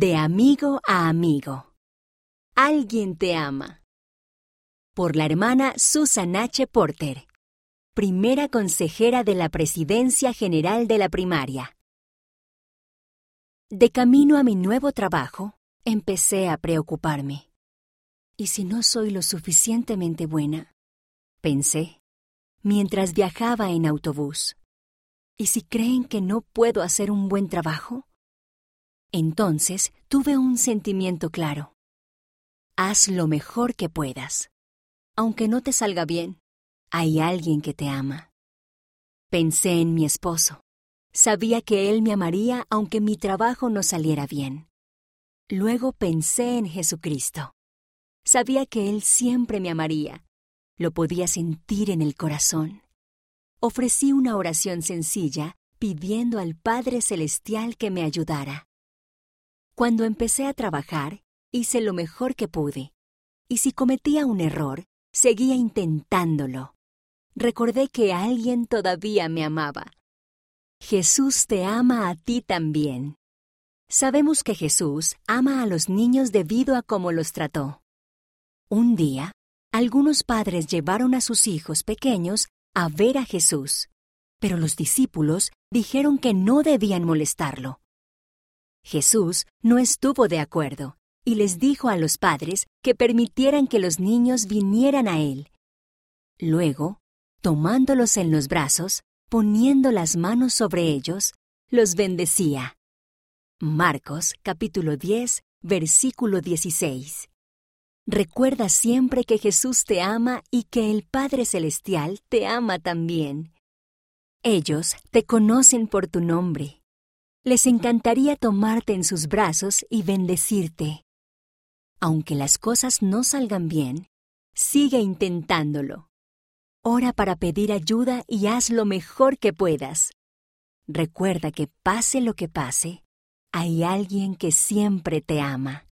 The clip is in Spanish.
De amigo a amigo. Alguien te ama. Por la hermana Susan H. Porter, primera consejera de la Presidencia General de la Primaria. De camino a mi nuevo trabajo, empecé a preocuparme. ¿Y si no soy lo suficientemente buena? Pensé, mientras viajaba en autobús. ¿Y si creen que no puedo hacer un buen trabajo? Entonces tuve un sentimiento claro. Haz lo mejor que puedas. Aunque no te salga bien, hay alguien que te ama. Pensé en mi esposo. Sabía que él me amaría aunque mi trabajo no saliera bien. Luego pensé en Jesucristo. Sabía que Él siempre me amaría. Lo podía sentir en el corazón. Ofrecí una oración sencilla pidiendo al Padre Celestial que me ayudara. Cuando empecé a trabajar, hice lo mejor que pude. Y si cometía un error, seguía intentándolo. Recordé que alguien todavía me amaba. Jesús te ama a ti también. Sabemos que Jesús ama a los niños debido a cómo los trató. Un día, algunos padres llevaron a sus hijos pequeños a ver a Jesús, pero los discípulos dijeron que no debían molestarlo. Jesús no estuvo de acuerdo y les dijo a los padres que permitieran que los niños vinieran a Él. Luego, tomándolos en los brazos, poniendo las manos sobre ellos, los bendecía. Marcos capítulo 10, versículo 16. Recuerda siempre que Jesús te ama y que el Padre Celestial te ama también. Ellos te conocen por tu nombre les encantaría tomarte en sus brazos y bendecirte. Aunque las cosas no salgan bien, sigue intentándolo. Ora para pedir ayuda y haz lo mejor que puedas. Recuerda que pase lo que pase, hay alguien que siempre te ama.